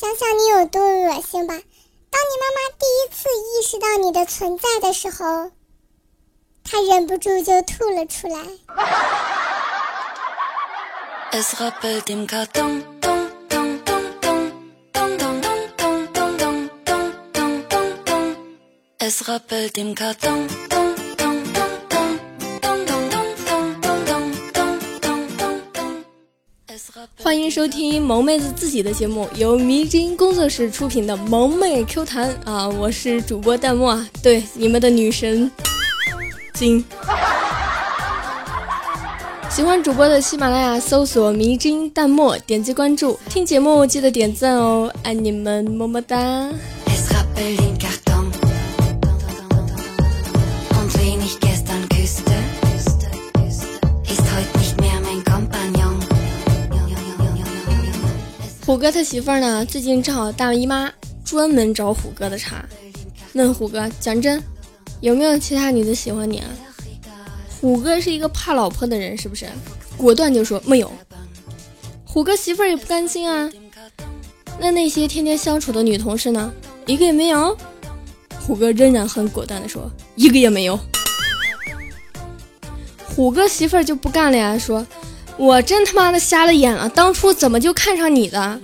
想想你有多恶心吧！当你妈妈第一次意识到你的存在的时候，她忍不住就吐了出来。欢迎收听萌妹子自己的节目，由迷之音工作室出品的《萌妹 Q 弹》啊，我是主播弹幕啊，对，你们的女神金。喜欢主播的喜马拉雅搜索“迷之音弹幕”，点击关注，听节目记得点赞哦，爱你们，么么哒。虎哥他媳妇儿呢，最近正好大姨妈，专门找虎哥的茬，问虎哥讲真，有没有其他女的喜欢你啊？虎哥是一个怕老婆的人，是不是？果断就说没有。虎哥媳妇儿也不甘心啊，那那些天天相处的女同事呢？一个也没有。虎哥仍然很果断的说，一个也没有。虎哥媳妇儿就不干了呀，说。我真他妈的瞎了眼了，当初怎么就看上你的？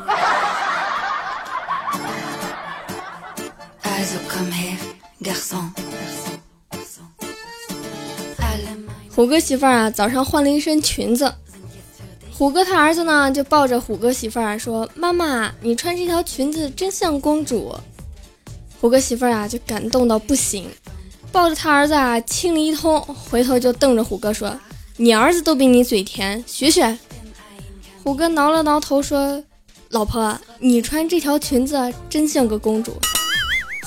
虎哥媳妇儿啊，早上换了一身裙子。虎哥他儿子呢，就抱着虎哥媳妇儿说：“妈妈，你穿这条裙子真像公主。”虎哥媳妇儿啊，就感动到不行，抱着他儿子啊亲了一通，回头就瞪着虎哥说。你儿子都比你嘴甜，学学。虎哥挠了挠头说：“老婆，你穿这条裙子真像个公主。”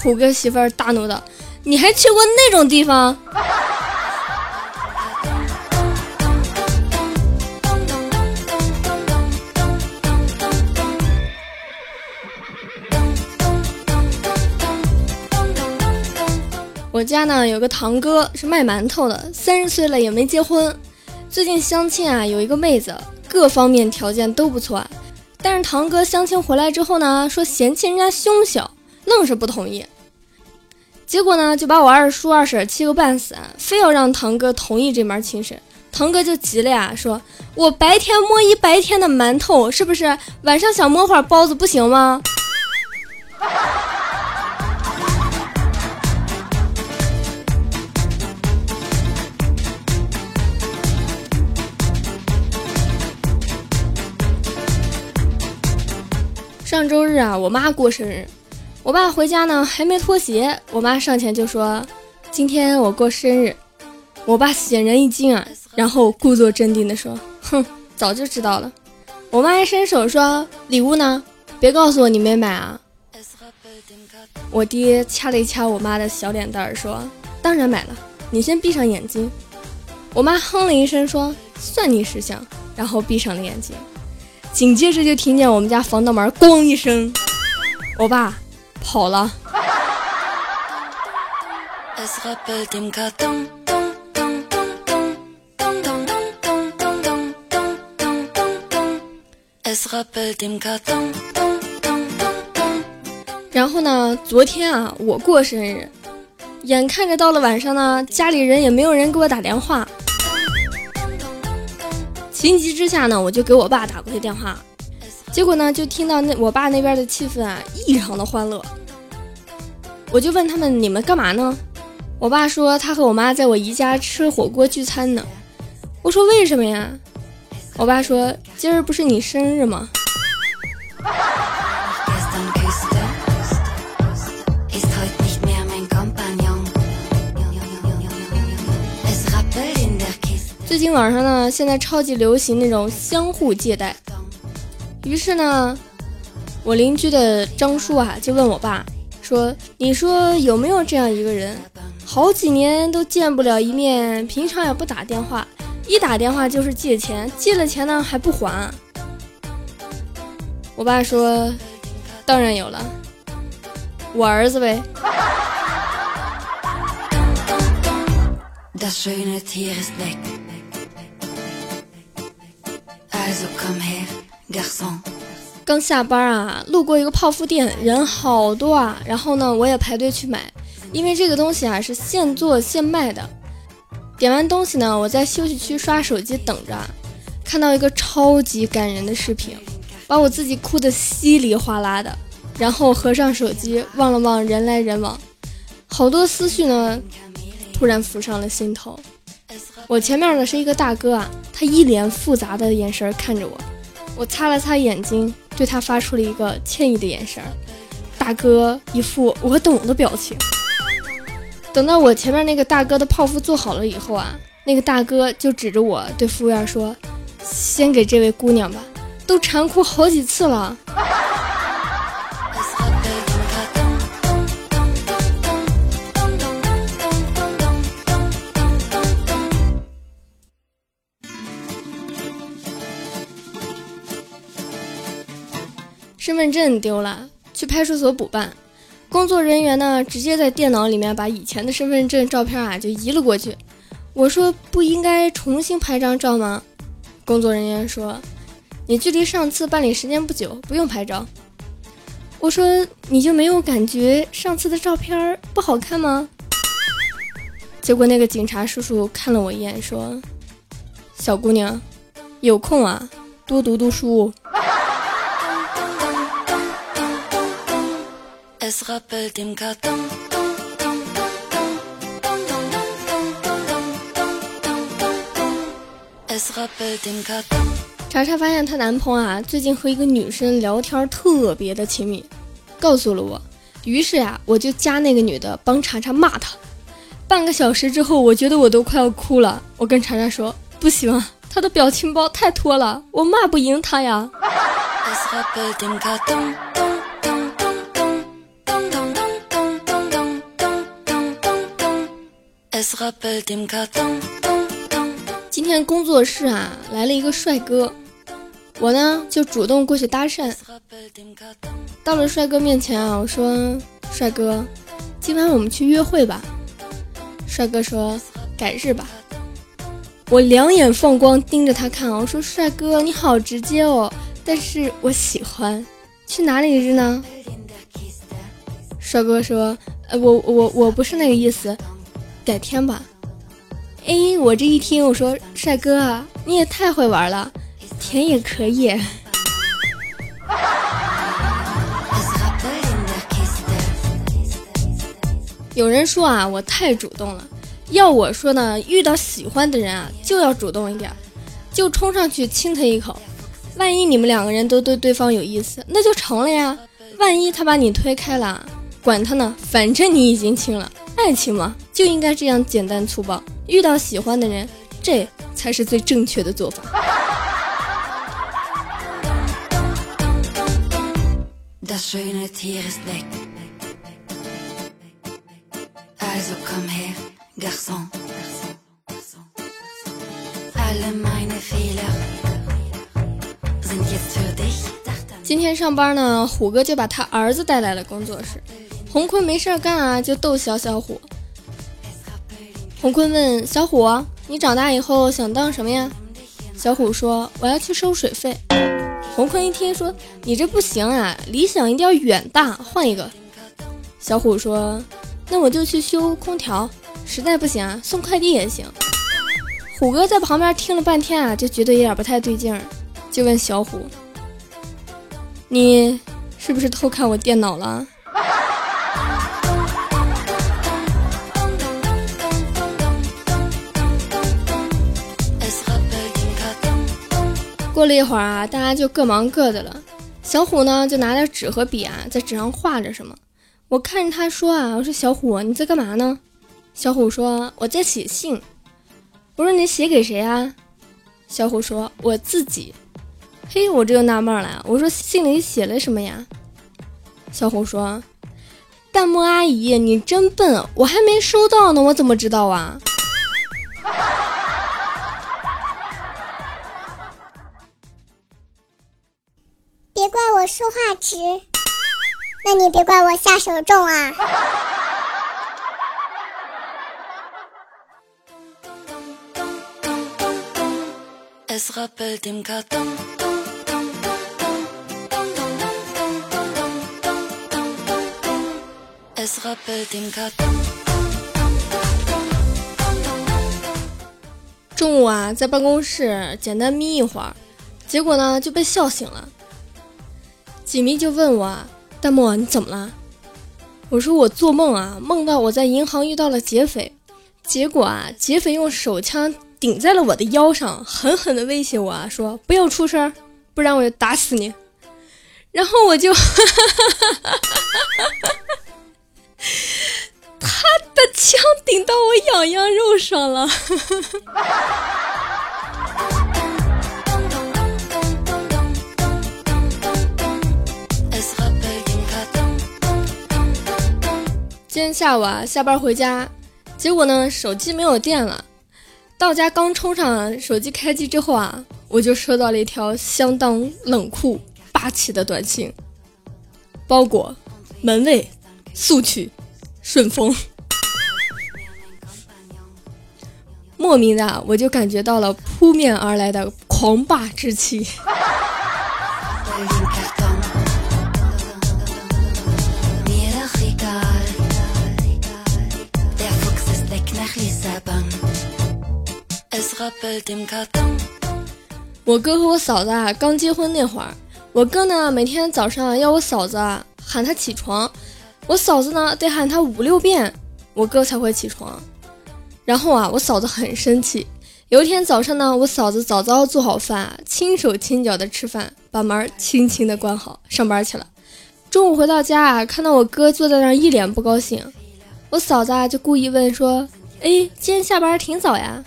虎哥媳妇儿大怒道：“你还去过那种地方？” 我家呢有个堂哥是卖馒头的，三十岁了也没结婚。最近相亲啊，有一个妹子，各方面条件都不错，但是堂哥相亲回来之后呢，说嫌弃人家胸小，愣是不同意。结果呢，就把我二叔二婶气个半死，非要让堂哥同意这门亲事。堂哥就急了呀，说我白天摸一白天的馒头，是不是晚上想摸会儿包子不行吗？上周日啊，我妈过生日，我爸回家呢还没脱鞋，我妈上前就说：“今天我过生日。”我爸显然一惊啊，然后故作镇定的说：“哼，早就知道了。”我妈一伸手说：“礼物呢？别告诉我你没买啊！”我爹掐了一掐我妈的小脸蛋儿说：“当然买了，你先闭上眼睛。”我妈哼了一声说：“算你识相。”然后闭上了眼睛。紧接着就听见我们家防盗门咣一声，我爸跑了。然后呢，昨天啊，我过生日，眼看着到了晚上呢，家里人也没有人给我打电话。情急之下呢，我就给我爸打过去电话，结果呢，就听到那我爸那边的气氛啊异常的欢乐。我就问他们：“你们干嘛呢？”我爸说：“他和我妈在我姨家吃火锅聚餐呢。”我说：“为什么呀？”我爸说：“今儿不是你生日吗？”最近网上呢，现在超级流行那种相互借贷。于是呢，我邻居的张叔啊，就问我爸说：“你说有没有这样一个人，好几年都见不了一面，平常也不打电话，一打电话就是借钱，借了钱呢还不还？”我爸说：“当然有了，我儿子呗。”刚下班啊，路过一个泡芙店，人好多啊。然后呢，我也排队去买，因为这个东西啊是现做现卖的。点完东西呢，我在休息区刷手机等着，看到一个超级感人的视频，把我自己哭得稀里哗啦的。然后合上手机，望了望人来人往，好多思绪呢，突然浮上了心头。我前面的是一个大哥啊，他一脸复杂的眼神看着我，我擦了擦眼睛，对他发出了一个歉意的眼神。大哥一副我懂的表情。等到我前面那个大哥的泡芙做好了以后啊，那个大哥就指着我对服务员说：“先给这位姑娘吧，都馋哭好几次了。”身份证丢了，去派出所补办。工作人员呢，直接在电脑里面把以前的身份证照片啊就移了过去。我说不应该重新拍张照吗？工作人员说，你距离上次办理时间不久，不用拍照。我说你就没有感觉上次的照片不好看吗？结果那个警察叔叔看了我一眼，说：“小姑娘，有空啊，多读读书。”查查发现她男朋友啊，最近和一个女生聊天特别的亲密，告诉了我。于是呀，我就加那个女的帮查查骂她。半个小时之后，我觉得我都快要哭了。我跟查查说：“不行，她的表情包太拖了，我骂不赢她呀。”今天工作室啊来了一个帅哥，我呢就主动过去搭讪。到了帅哥面前啊，我说：“帅哥，今晚我们去约会吧。”帅哥说：“改日吧。”我两眼放光盯着他看，我说：“帅哥你好直接哦，但是我喜欢。去哪里日呢？”帅哥说：“呃，我我我不是那个意思。”改天吧。哎，我这一听，我说帅哥，你也太会玩了，甜也可以。有人说啊，我太主动了。要我说呢，遇到喜欢的人啊，就要主动一点，就冲上去亲他一口。万一你们两个人都对对方有意思，那就成了呀。万一他把你推开了，管他呢，反正你已经亲了。爱情嘛，就应该这样简单粗暴。遇到喜欢的人，这才是最正确的做法。今天上班呢，虎哥就把他儿子带来了工作室。洪坤没事干啊，就逗小小虎。洪坤问小虎：“你长大以后想当什么呀？”小虎说：“我要去收水费。”洪坤一听说：“你这不行啊，理想一定要远大，换一个。”小虎说：“那我就去修空调，实在不行啊，送快递也行。”虎哥在旁边听了半天啊，就觉得有点不太对劲儿，就问小虎：“你是不是偷看我电脑了？”过了一会儿啊，大家就各忙各的了。小虎呢，就拿点纸和笔啊，在纸上画着什么。我看着他说啊，我说小虎，你在干嘛呢？小虎说我在写信。我说你写给谁啊？小虎说我自己。嘿，我这就纳闷了，我说信里写了什么呀？小虎说，弹幕阿姨，你真笨，我还没收到呢，我怎么知道啊？怪我说话直，那你别怪我下手重啊。哈哈哈哈。中午啊，在办公室简单眯一会，结果呢，就被笑醒了。锦觅就问我：“大漠，你怎么了？”我说：“我做梦啊，梦到我在银行遇到了劫匪，结果啊，劫匪用手枪顶在了我的腰上，狠狠的威胁我啊，说不要出声，不然我就打死你。”然后我就，他的枪顶到我痒痒肉上了。天下午啊，下班回家，结果呢，手机没有电了。到家刚充上手机开机之后啊，我就收到了一条相当冷酷。霸气的短信，包裹，门卫，速取，顺丰。莫名的，我就感觉到了扑面而来的狂霸之气。我哥和我嫂子啊，刚结婚那会儿。我哥呢，每天早上要我嫂子啊喊他起床，我嫂子呢得喊他五六遍，我哥才会起床。然后啊，我嫂子很生气。有一天早上呢，我嫂子早早做好饭，轻手轻脚的吃饭，把门轻轻的关好，上班去了。中午回到家啊，看到我哥坐在那儿一脸不高兴，我嫂子啊就故意问说：“哎，今天下班挺早呀？”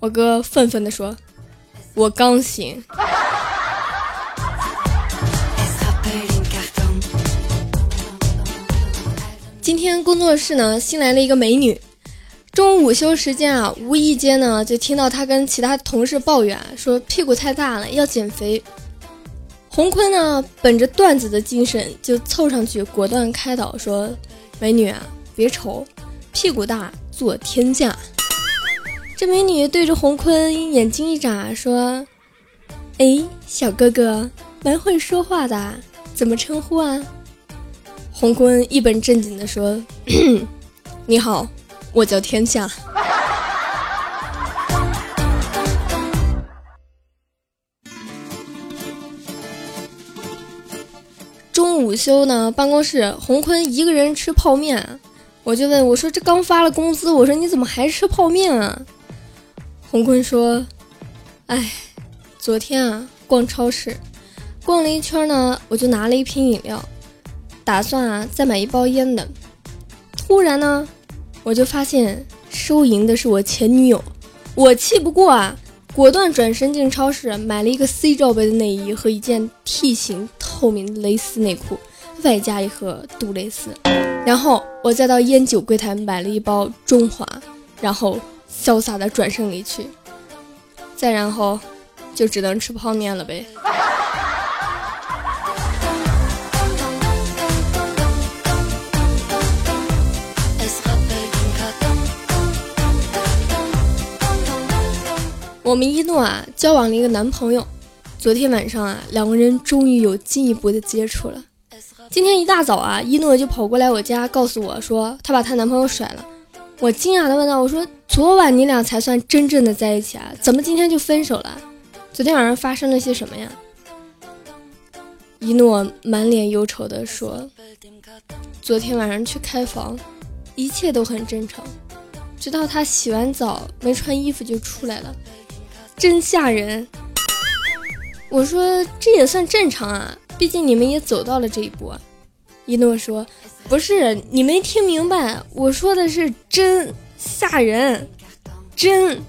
我哥愤愤地说：“我刚醒。”今天工作室呢新来了一个美女，中午午休时间啊，无意间呢就听到她跟其他同事抱怨说屁股太大了要减肥。洪坤呢本着段子的精神就凑上去果断开导说：“美女啊，别愁，屁股大做天价。”这美女对着洪坤眼睛一眨说：“哎，小哥哥，蛮会说话的，怎么称呼啊？”洪坤一本正经地说：“ 你好，我叫天下。” 中午午休呢，办公室洪坤一个人吃泡面，我就问我说：“这刚发了工资，我说你怎么还吃泡面啊？”洪坤说：“哎，昨天啊逛超市，逛了一圈呢，我就拿了一瓶饮料。”打算啊，再买一包烟的。突然呢，我就发现收银的是我前女友，我气不过啊，果断转身进超市买了一个 C 罩杯的内衣和一件 T 型透明蕾丝内裤，外加一盒杜蕾斯。然后我再到烟酒柜台买了一包中华，然后潇洒的转身离去。再然后，就只能吃泡面了呗。我们一诺啊交往了一个男朋友，昨天晚上啊两个人终于有进一步的接触了。今天一大早啊一诺就跑过来我家告诉我说她把她男朋友甩了。我惊讶的问道：“我说昨晚你俩才算真正的在一起啊，怎么今天就分手了？昨天晚上发生了些什么呀？”一诺满脸忧愁的说：“昨天晚上去开房，一切都很正常，直到他洗完澡没穿衣服就出来了。”真吓人！我说这也算正常啊，毕竟你们也走到了这一步啊。一诺说：“不是，你没听明白，我说的是真吓人，真。”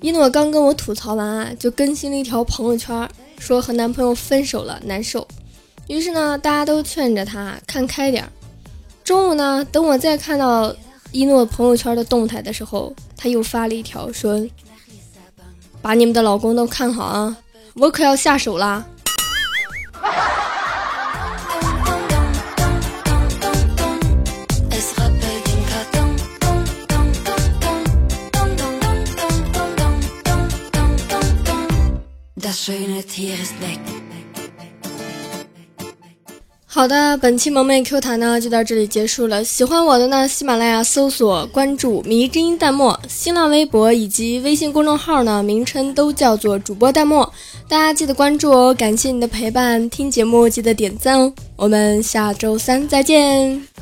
一诺刚跟我吐槽完啊，就更新了一条朋友圈，说和男朋友分手了，难受。于是呢，大家都劝着他看开点儿。中午呢，等我再看到一诺朋友圈的动态的时候，他又发了一条说：“把你们的老公都看好啊，我可要下手啦。”好的，本期萌妹 Q 弹呢就到这里结束了。喜欢我的呢，喜马拉雅搜索关注“迷之音弹幕”，新浪微博以及微信公众号呢名称都叫做主播弹幕，大家记得关注哦。感谢你的陪伴，听节目记得点赞哦。我们下周三再见。